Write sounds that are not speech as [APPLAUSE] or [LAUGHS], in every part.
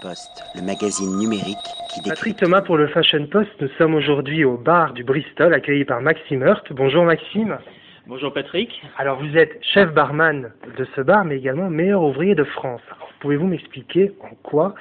Post, le magazine numérique qui décrit... Patrick Thomas pour le Fashion Post. Nous sommes aujourd'hui au bar du Bristol, accueilli par Maxime Hurt. Bonjour Maxime. Bonjour Patrick. Alors vous êtes chef barman de ce bar, mais également meilleur ouvrier de France. Pouvez-vous m'expliquer en quoi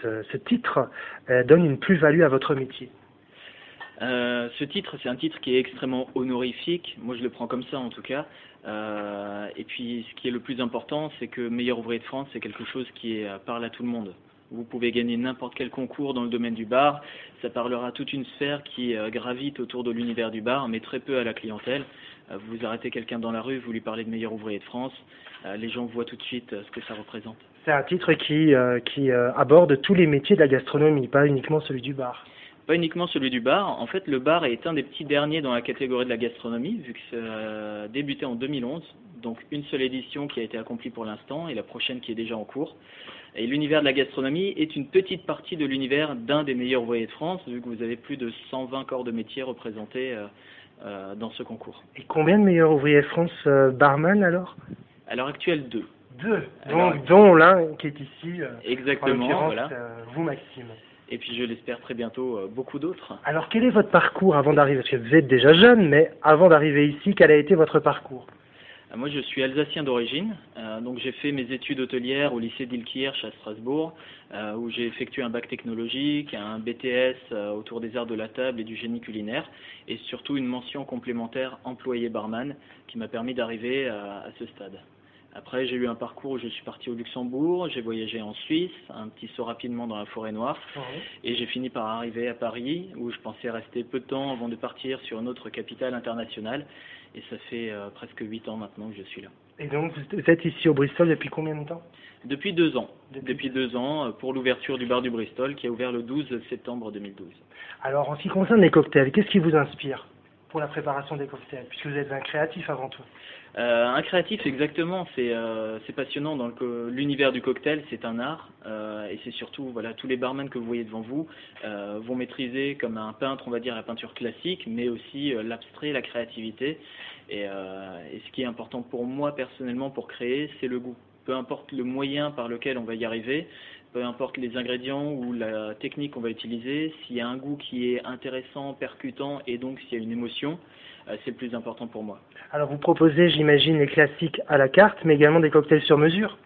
ce, ce titre euh, donne une plus-value à votre métier? Euh, ce titre, c'est un titre qui est extrêmement honorifique. Moi, je le prends comme ça, en tout cas. Euh, et puis, ce qui est le plus important, c'est que meilleur ouvrier de France, c'est quelque chose qui est, parle à tout le monde. Vous pouvez gagner n'importe quel concours dans le domaine du bar. Ça parlera à toute une sphère qui euh, gravite autour de l'univers du bar, mais très peu à la clientèle. Euh, vous arrêtez quelqu'un dans la rue, vous lui parlez de meilleur ouvrier de France. Euh, les gens voient tout de suite ce que ça représente. C'est un titre qui, qui aborde tous les métiers de la gastronomie, pas uniquement celui du bar. Pas uniquement celui du bar. En fait, le bar est un des petits derniers dans la catégorie de la gastronomie, vu que ça a débuté en 2011. Donc une seule édition qui a été accomplie pour l'instant et la prochaine qui est déjà en cours. Et l'univers de la gastronomie est une petite partie de l'univers d'un des meilleurs ouvriers de France, vu que vous avez plus de 120 corps de métier représentés euh, euh, dans ce concours. Et combien de meilleurs ouvriers de France euh, barman alors? À l'heure actuelle, deux. Deux. Alors- Donc, dont l'un qui est ici, euh, en Exactement, l'occurrence voilà. euh, vous Maxime. Et puis je l'espère très bientôt euh, beaucoup d'autres. Alors quel est votre parcours avant d'arriver? Parce que vous êtes déjà jeune, mais avant d'arriver ici, quel a été votre parcours? Moi, je suis alsacien d'origine, euh, donc j'ai fait mes études hôtelières au lycée d'Ilkirch à Strasbourg, euh, où j'ai effectué un bac technologique, un BTS euh, autour des arts de la table et du génie culinaire, et surtout une mention complémentaire employé barman qui m'a permis d'arriver à, à ce stade. Après, j'ai eu un parcours où je suis parti au Luxembourg, j'ai voyagé en Suisse, un petit saut rapidement dans la forêt noire, et j'ai fini par arriver à Paris, où je pensais rester peu de temps avant de partir sur une autre capitale internationale. Et ça fait euh, presque huit ans maintenant que je suis là. Et donc vous êtes ici au Bristol depuis combien de temps? Depuis deux ans. Depuis- Depuis, deux ans, euh, pour l'ouverture du bar du Bristol, qui a ouvert le 12 septembre 2012. Alors en ce qui concerne les cocktails, qu'est-ce qui vous inspire? Pour la préparation des cocktails Puisque vous êtes un créatif avant tout. Euh, un créatif, exactement, c'est euh, passionnant. Dans l'univers du cocktail, c'est un art, euh, et c'est surtout, voilà, tous les barman que vous voyez devant vous euh, vont maîtriser comme un peintre, on va dire, la peinture classique, mais aussi l'abstrait, la créativité. Et ce qui est important pour moi personnellement pour créer, c'est le goût. Peu importe le moyen par lequel on va y arriver, peu importe les ingrédients ou la technique qu'on va utiliser, s'il y a un goût qui est intéressant, percutant, et donc s'il y a une émotion, euh, c'est le plus important pour moi. Alors vous proposez, j'imagine, les classiques à la carte, mais également des cocktails sur mesure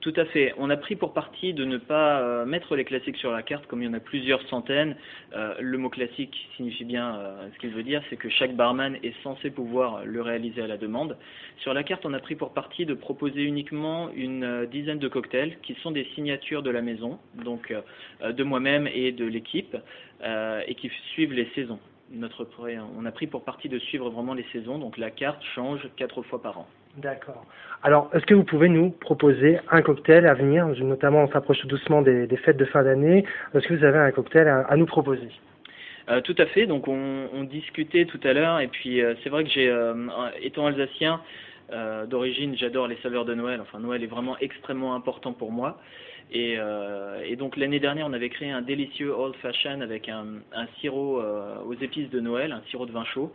Tout à fait. On a pris pour parti de ne pas euh, mettre les classiques sur la carte, comme il y en a plusieurs centaines. Euh, le mot classique signifie bien euh, ce qu'il veut dire, c'est que chaque barman est censé pouvoir le réaliser à la demande. Sur la carte, on a pris pour parti de proposer uniquement une dizaine de cocktails qui sont des signatures de la maison, donc de moi-même et de l'équipe, et qui suivent les saisons. On a pris pour parti de suivre vraiment les saisons, donc la carte change quatre fois par an. D'accord. Alors, est-ce que vous pouvez nous proposer un cocktail à venir Notamment, on s'approche doucement des, fêtes de fin d'année. Est-ce que vous avez un cocktail à, nous proposer? Euh, tout à fait. Donc on, discutait tout à l'heure et puis euh, c'est vrai que j'ai, euh, étant alsacien d'origine, j'adore les saveurs de Noël. Enfin Noël est vraiment extrêmement important pour moi. Et, et donc l'année dernière, on avait créé un délicieux old fashion avec un, sirop aux épices de Noël, un sirop de vin chaud.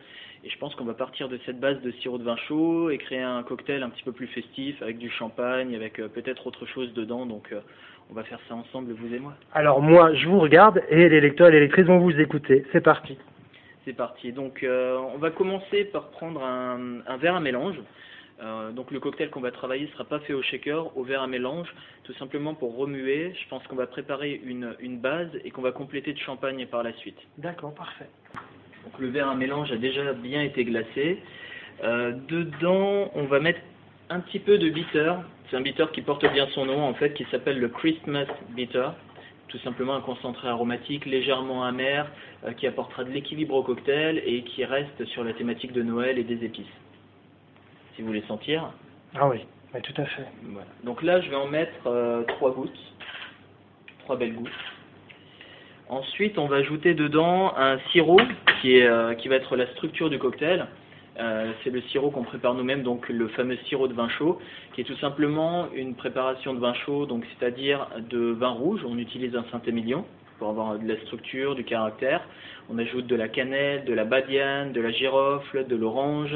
Et je pense qu'on va partir de cette base de sirop de vin chaud et créer un cocktail un petit peu plus festif avec du champagne, avec euh, peut-être autre chose dedans. Donc euh, on va faire ça ensemble, vous et moi. Alors moi, je vous regarde et les lecteurs et les lectrices vont vous écouter. C'est parti. C'est parti. Donc, euh, on va commencer par prendre un, un verre à mélange. Euh, donc, le cocktail qu'on va travailler ne sera pas fait au shaker, au verre à mélange, tout simplement pour remuer. Je pense qu'on va préparer une, une base et qu'on va compléter de champagne par la suite. D'accord, parfait. Donc, le verre à mélange a déjà bien été glacé. Euh, dedans, on va mettre un petit peu de bitter. C'est un bitter qui porte bien son nom, en fait, qui s'appelle le Christmas bitter. Tout simplement un concentré aromatique légèrement amer euh, qui apportera de l'équilibre au cocktail et qui reste sur la thématique de Noël et des épices. Si vous voulez sentir. Ah oui, tout à fait. Voilà. Donc là, je vais en mettre euh, trois gouttes, trois belles gouttes. Ensuite, on va ajouter dedans un sirop qui, est, euh, qui va être la structure du cocktail. Euh, c'est le sirop qu'on prépare nous-mêmes, donc le fameux sirop de vin chaud, qui est tout simplement une préparation de vin chaud, donc c'est-à-dire de vin rouge. On utilise un Saint-Émilion pour avoir de la structure, du caractère. On ajoute de la cannelle, de la badiane, de la girofle, de l'orange,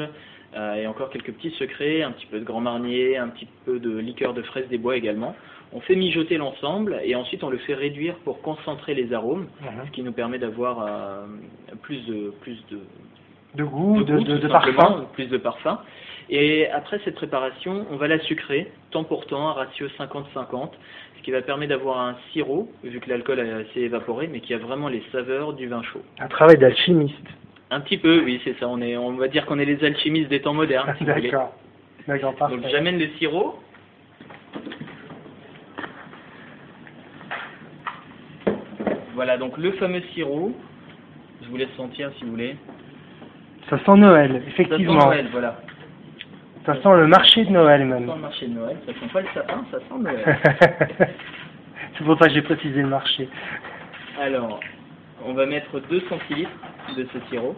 euh, et encore quelques petits secrets, un petit peu de grand marnier, un petit peu de liqueur de fraise des bois également. On fait mijoter l'ensemble et ensuite on le fait réduire pour concentrer les arômes, Mhm. ce qui nous permet d'avoir euh, plus de plus de, De goût, de, goût, de, tout de simplement, parfum. plus de parfum. Et après cette préparation, on va la sucrer, temps pour temps, un ratio 50-50, ce qui va permettre d'avoir un sirop, vu que l'alcool s'est évaporé, mais qui a vraiment les saveurs du vin chaud. Un travail d'alchimiste. Un petit peu, oui, c'est ça. On, est, on va dire qu'on est les alchimistes des temps modernes. si. D'accord. Donc j'amène le sirop. Voilà, donc le fameux sirop. Je vous laisse sentir si vous voulez. Ça sent Noël, Ça sent effectivement. Noël, voilà. Ça sent le marché de Noël Ça même. sent le marché de Noël. Ça sent pas le sapin, ça sent Noël. [LAUGHS] C'est pour ça que j'ai précisé le marché. Alors, on va mettre 2 centilitres de ce sirop.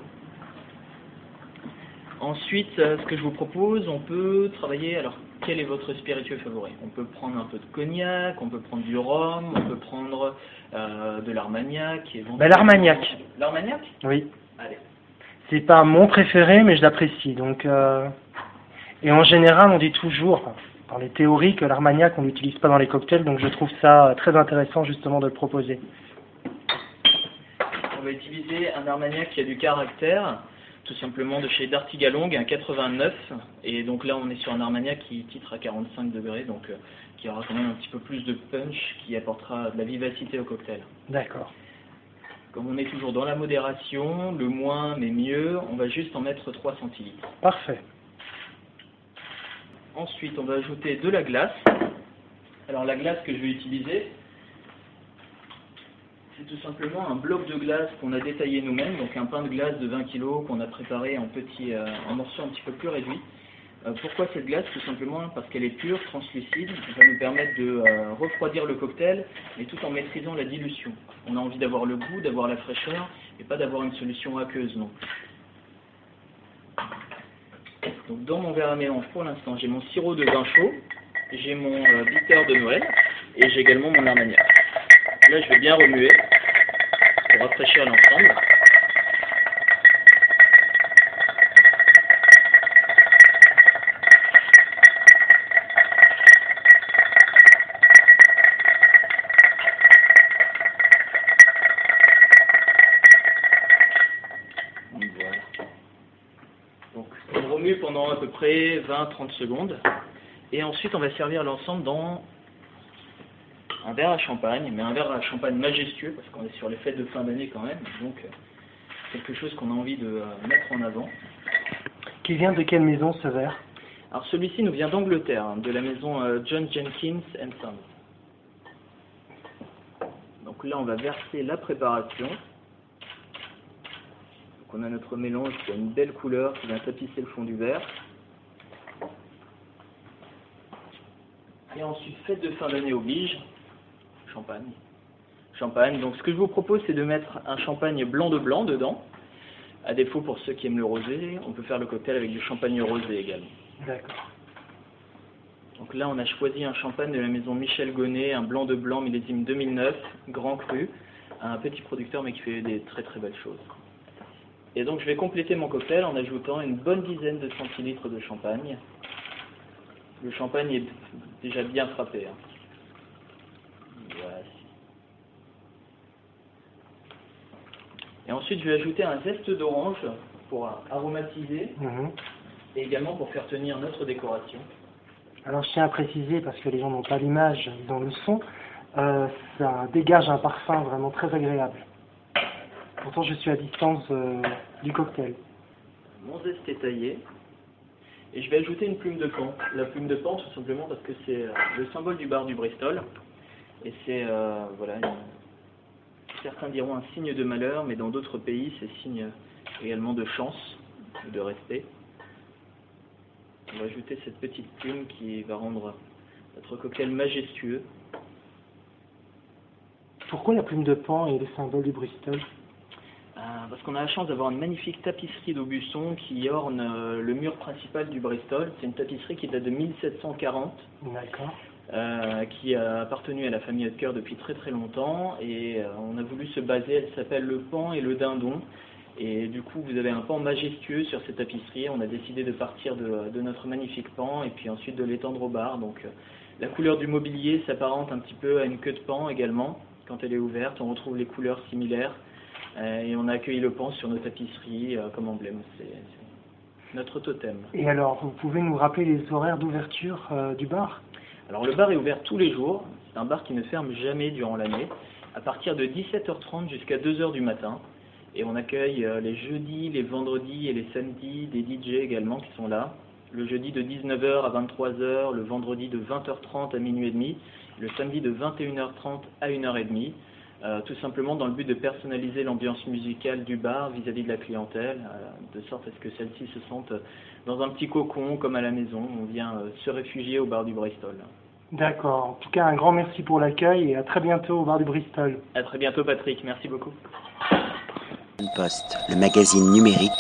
Ensuite, euh, ce que je vous propose, on peut travailler. Alors, quel est votre spiritueux favori? On peut prendre un peu de cognac, on peut prendre du rhum, on peut prendre euh, de l'armagnac. Ben, l'armagnac. L'armagnac? Oui. Allez. C'est pas mon préféré, mais je l'apprécie. Donc, euh, et en général, on dit toujours, dans les théories, que l'armagnac, on l'utilise pas dans les cocktails. Donc, je trouve ça très intéressant justement de le proposer. On va utiliser un armagnac qui a du caractère, tout simplement de chez Dartigalong, un 89. Et donc là, on est sur un armagnac qui titre à 45 degrés, donc euh, qui aura quand même un petit peu plus de punch, qui apportera de la vivacité au cocktail. D'accord. Comme on est toujours dans la modération, le moins mais mieux, on va juste en mettre 3 centilitres. Parfait. Ensuite, on va ajouter de la glace. Alors la glace que je vais utiliser, c'est tout simplement un bloc de glace qu'on a détaillé nous-mêmes, donc un pain de glace de 20 kg qu'on a préparé en petits, euh, en morceaux un petit peu plus réduits. Euh, pourquoi cette glace? Tout simplement parce qu'elle est pure, translucide, ça va nous permettre de euh, refroidir le cocktail, mais tout en maîtrisant la dilution. On a envie d'avoir le goût, d'avoir la fraîcheur, et pas d'avoir une solution aqueuse non. Donc dans mon verre à mélange pour l'instant, j'ai mon sirop de vin chaud, j'ai mon bitter de Noël et j'ai également mon armagnac. Là, je vais bien remuer rafraîchir l'ensemble. Donc on remue pendant à peu près 20-30 secondes. Et ensuite on va servir l'ensemble dans un verre à champagne, mais un verre à champagne majestueux, parce qu'on est sur les fêtes de fin d'année quand même. Donc euh, quelque chose qu'on a envie de euh, mettre en avant. Qui vient de quelle maison ce verre? Alors celui-ci nous vient d'Angleterre, hein, de la maison euh, John Jenkins Sons. Donc là on va verser la préparation. Donc on a notre mélange qui a une belle couleur qui vient tapisser le fond du verre. Et ensuite, fête de fin d'année oblige, champagne. Champagne. Donc ce que je vous propose, c'est de mettre un champagne blanc de blanc dedans. À défaut, pour ceux qui aiment le rosé, on peut faire le cocktail avec du champagne rosé également. D'accord. Donc là, on a choisi un champagne de la maison Michel Gonnet, un blanc de blanc millésime 2009, grand cru, un petit producteur mais qui fait des très très belles choses. Et donc je vais compléter mon cocktail en ajoutant une bonne dizaine de centilitres de champagne. Le champagne est déjà bien frappé. hein. Et ensuite, je vais ajouter un zeste d'orange pour aromatiser Mhm. et également pour faire tenir notre décoration. Alors je tiens à préciser, parce que les gens n'ont pas l'image, ils ont le son, euh, ça dégage un parfum vraiment très agréable. Pourtant je suis à distance euh, du cocktail. Mon zeste est taillé. Et je vais ajouter une plume de pan. La plume de pan, tout simplement parce que c'est euh, le symbole du bar du Bristol. Et c'est, euh, voilà, une- certains diront un signe de malheur, mais dans d'autres pays, c'est signe également de chance, de respect. On va ajouter cette petite plume qui va rendre notre cocktail majestueux. Pourquoi la plume de pan est le symbole du Bristol? Euh, parce qu'on a la chance d'avoir une magnifique tapisserie d'Aubusson qui orne euh, le mur principal du Bristol. C'est une tapisserie qui date de 1740, D'accord. Euh, qui a appartenu à la famille Hutker depuis très très longtemps. Et euh, on a voulu se baser, elle s'appelle le pan et le dindon. Et du coup, vous avez un pan majestueux sur cette tapisserie. On a décidé de partir de, notre magnifique pan et puis ensuite de l'étendre au bar. Donc, euh, La couleur du mobilier s'apparente un petit peu à une queue de pan également. Quand elle est ouverte, on retrouve les couleurs similaires et on a accueilli le pan sur nos tapisseries comme emblème. C'est notre totem. Et alors, vous pouvez nous rappeler les horaires d'ouverture du bar? Alors le bar est ouvert tous les jours. C'est un bar qui ne ferme jamais durant l'année, à partir de 17h30 jusqu'à 2h du matin. Et on accueille euh, les jeudis, les vendredis et les samedis des DJ également qui sont là. Le jeudi de 19h à 23h, le vendredi de 20h30 à minuit et demi, le samedi de 21h30 à 1h30. Euh, tout simplement dans le but de personnaliser l'ambiance musicale du bar vis-à-vis de la clientèle, euh, de sorte à ce que celle-ci se sente dans un petit cocon comme à la maison. On vient euh, se réfugier au bar du Bristol. D'accord. En tout cas, un grand merci pour l'accueil et à très bientôt au bar du Bristol. À très bientôt Patrick, merci beaucoup. Le magazine numérique